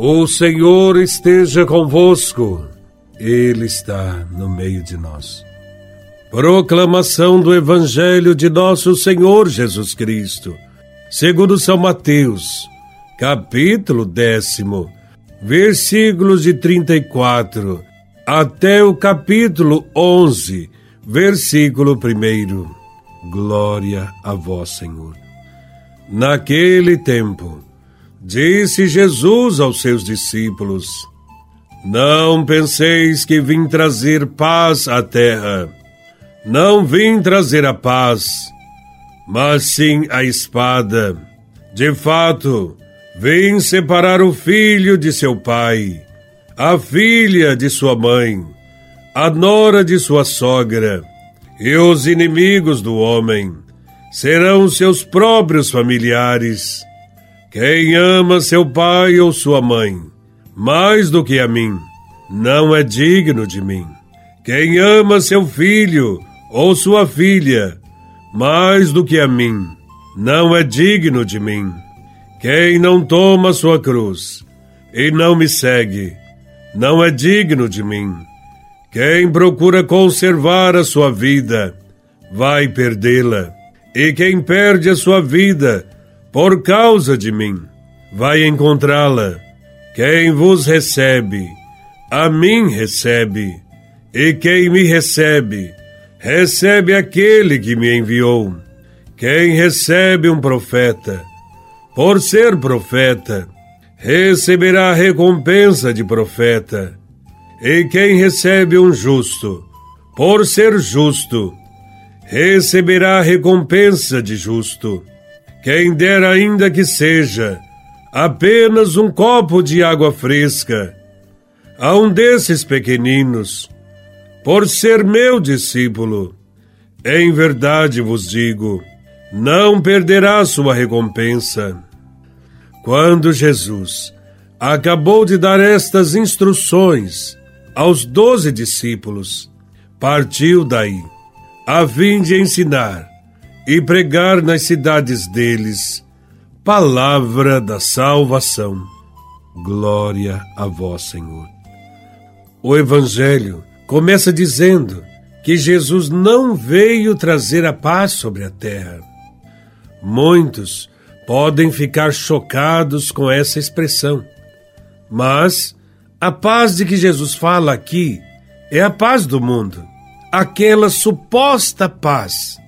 O Senhor esteja convosco, Ele está no meio de nós. Proclamação do Evangelho de Nosso Senhor Jesus Cristo, segundo São Mateus, capítulo décimo, versículos de 34 até o capítulo 11, versículo 1. Glória a vós, Senhor. Naquele tempo, Disse Jesus aos seus discípulos: Não penseis que vim trazer paz à terra. Não vim trazer a paz, mas sim a espada. De fato, vim separar o filho de seu pai, a filha de sua mãe, a nora de sua sogra, e os inimigos do homem serão seus próprios familiares. Quem ama seu pai ou sua mãe mais do que a mim, não é digno de mim. Quem ama seu filho ou sua filha mais do que a mim, não é digno de mim. Quem não toma sua cruz e não me segue, não é digno de mim. Quem procura conservar a sua vida, vai perdê-la. E quem perde a sua vida, por causa de mim, vai encontrá-la. Quem vos recebe, a mim recebe, e quem me recebe, recebe aquele que me enviou. Quem recebe um profeta, por ser profeta, receberá a recompensa de profeta. E quem recebe um justo, por ser justo, receberá a recompensa de justo. Quem dera ainda que seja apenas um copo de água fresca a um desses pequeninos, por ser meu discípulo, em verdade vos digo, não perderá sua recompensa. Quando Jesus acabou de dar estas instruções aos doze discípulos, partiu daí, a fim de ensinar e pregar nas cidades deles palavra da salvação. Glória a vós, Senhor. O Evangelho começa dizendo que Jesus não veio trazer a paz sobre a terra. Muitos podem ficar chocados com essa expressão, mas a paz de que Jesus fala aqui é a paz do mundo, aquela suposta paz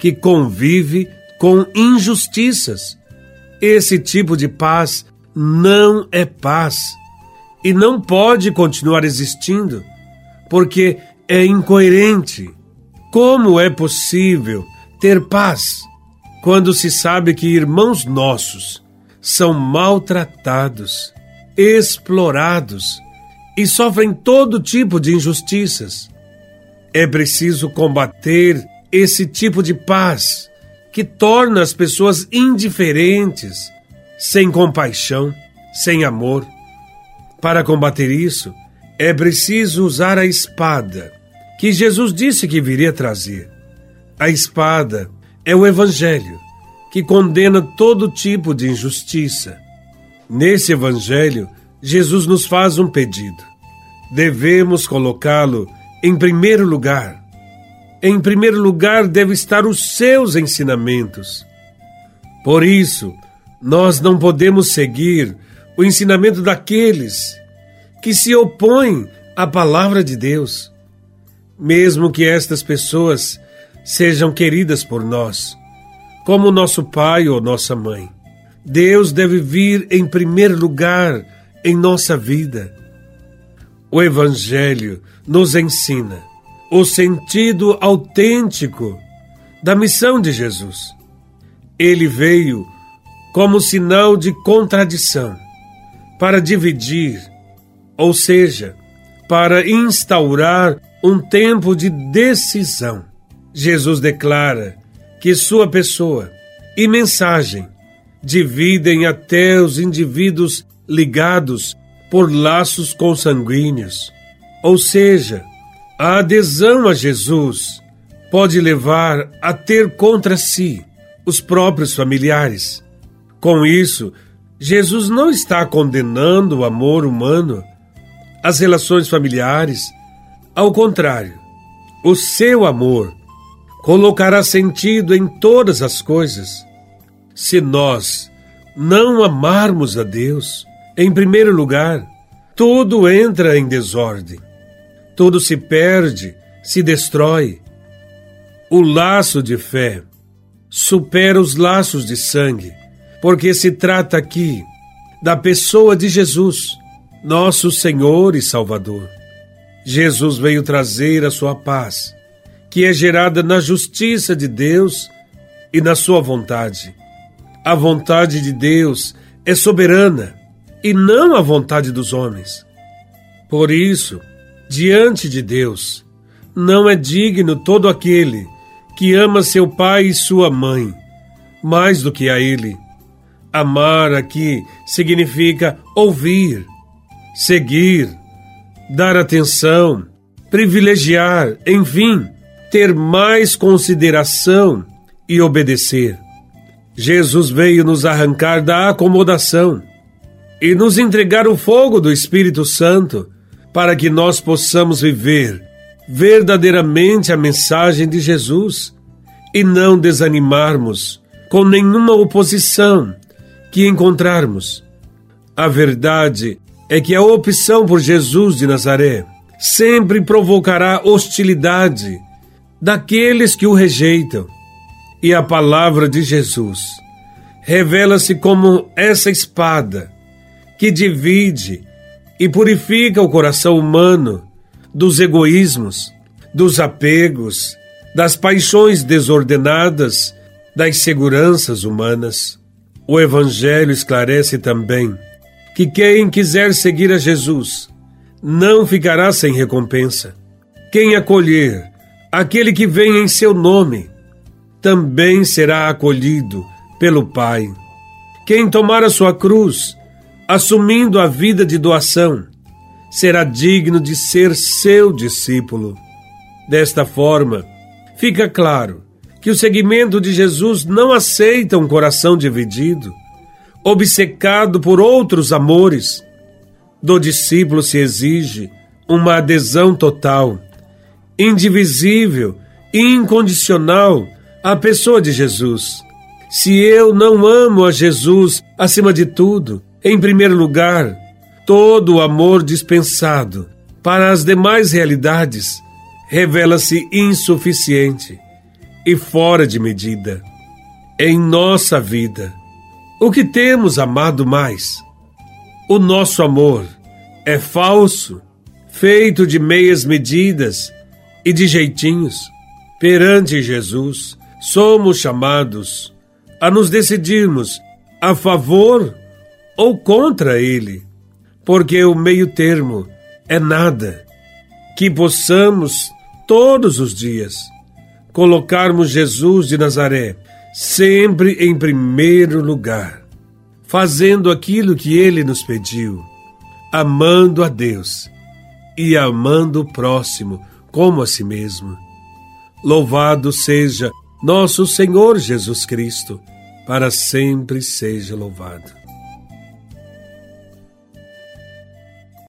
que convive com injustiças. Esse tipo de paz não é paz e não pode continuar existindo, porque é incoerente. Como é possível ter paz quando se sabe que irmãos nossos são maltratados, explorados e sofrem todo tipo de injustiças? É preciso combater esse tipo de paz que torna as pessoas indiferentes, sem compaixão, sem amor. Para combater isso, é preciso usar a espada que Jesus disse que viria trazer. A espada é o Evangelho, que condena todo tipo de injustiça. Nesse Evangelho, Jesus nos faz um pedido. Devemos colocá-lo em primeiro lugar em primeiro lugar deve estar os seus ensinamentos. Por isso, nós não podemos seguir o ensinamento daqueles que se opõem à palavra de Deus, mesmo que estas pessoas sejam queridas por nós, como nosso pai ou nossa mãe. Deus deve vir em primeiro lugar em nossa vida. O Evangelho nos ensina o sentido autêntico da missão de Jesus. Ele veio como sinal de contradição, para dividir, ou seja, para instaurar um tempo de decisão. Jesus declara que sua pessoa e mensagem dividem até os indivíduos ligados por laços consanguíneos, ou seja, a adesão a Jesus pode levar a ter contra si os próprios familiares. Com isso, Jesus não está condenando o amor humano, as relações familiares. Ao contrário, o seu amor colocará sentido em todas as coisas. Se nós não amarmos a Deus, em primeiro lugar, tudo entra em desordem. Tudo se perde, se destrói. O laço de fé supera os laços de sangue, porque se trata aqui da pessoa de Jesus, nosso Senhor e Salvador. Jesus veio trazer a sua paz, que é gerada na justiça de Deus e na sua vontade. A vontade de Deus é soberana e não a vontade dos homens. Por isso, diante de Deus, não é digno todo aquele que ama seu pai e sua mãe mais do que a ele. Amar aqui significa ouvir, seguir, dar atenção, privilegiar, enfim, ter mais consideração e obedecer. Jesus veio nos arrancar da acomodação e nos entregar o fogo do Espírito Santo para que nós possamos viver verdadeiramente a mensagem de Jesus e não desanimarmos com nenhuma oposição que encontrarmos. A verdade é que a opção por Jesus de Nazaré sempre provocará hostilidade daqueles que o rejeitam. E a palavra de Jesus revela-se como essa espada que divide e purifica o coração humano dos egoísmos, dos apegos, das paixões desordenadas, das seguranças humanas. O Evangelho esclarece também que quem quiser seguir a Jesus não ficará sem recompensa. Quem acolher aquele que vem em seu nome também será acolhido pelo Pai. Quem tomar a sua cruz assumindo a vida de doação, será digno de ser seu discípulo. Desta forma, fica claro que o seguimento de Jesus não aceita um coração dividido, obcecado por outros amores. Do discípulo se exige uma adesão total, indivisível e incondicional à pessoa de Jesus. Se eu não amo a Jesus acima de tudo, em primeiro lugar, todo o amor dispensado para as demais realidades revela-se insuficiente e fora de medida. Em nossa vida, o que temos amado mais? O nosso amor é falso, feito de meias medidas e de jeitinhos. Perante Jesus, somos chamados a nos decidirmos a favor ou contra ele, porque o meio-termo é nada. Que possamos, todos os dias, colocarmos Jesus de Nazaré sempre em primeiro lugar, fazendo aquilo que ele nos pediu, amando a Deus e amando o próximo como a si mesmo. Louvado seja nosso Senhor Jesus Cristo, para sempre seja louvado.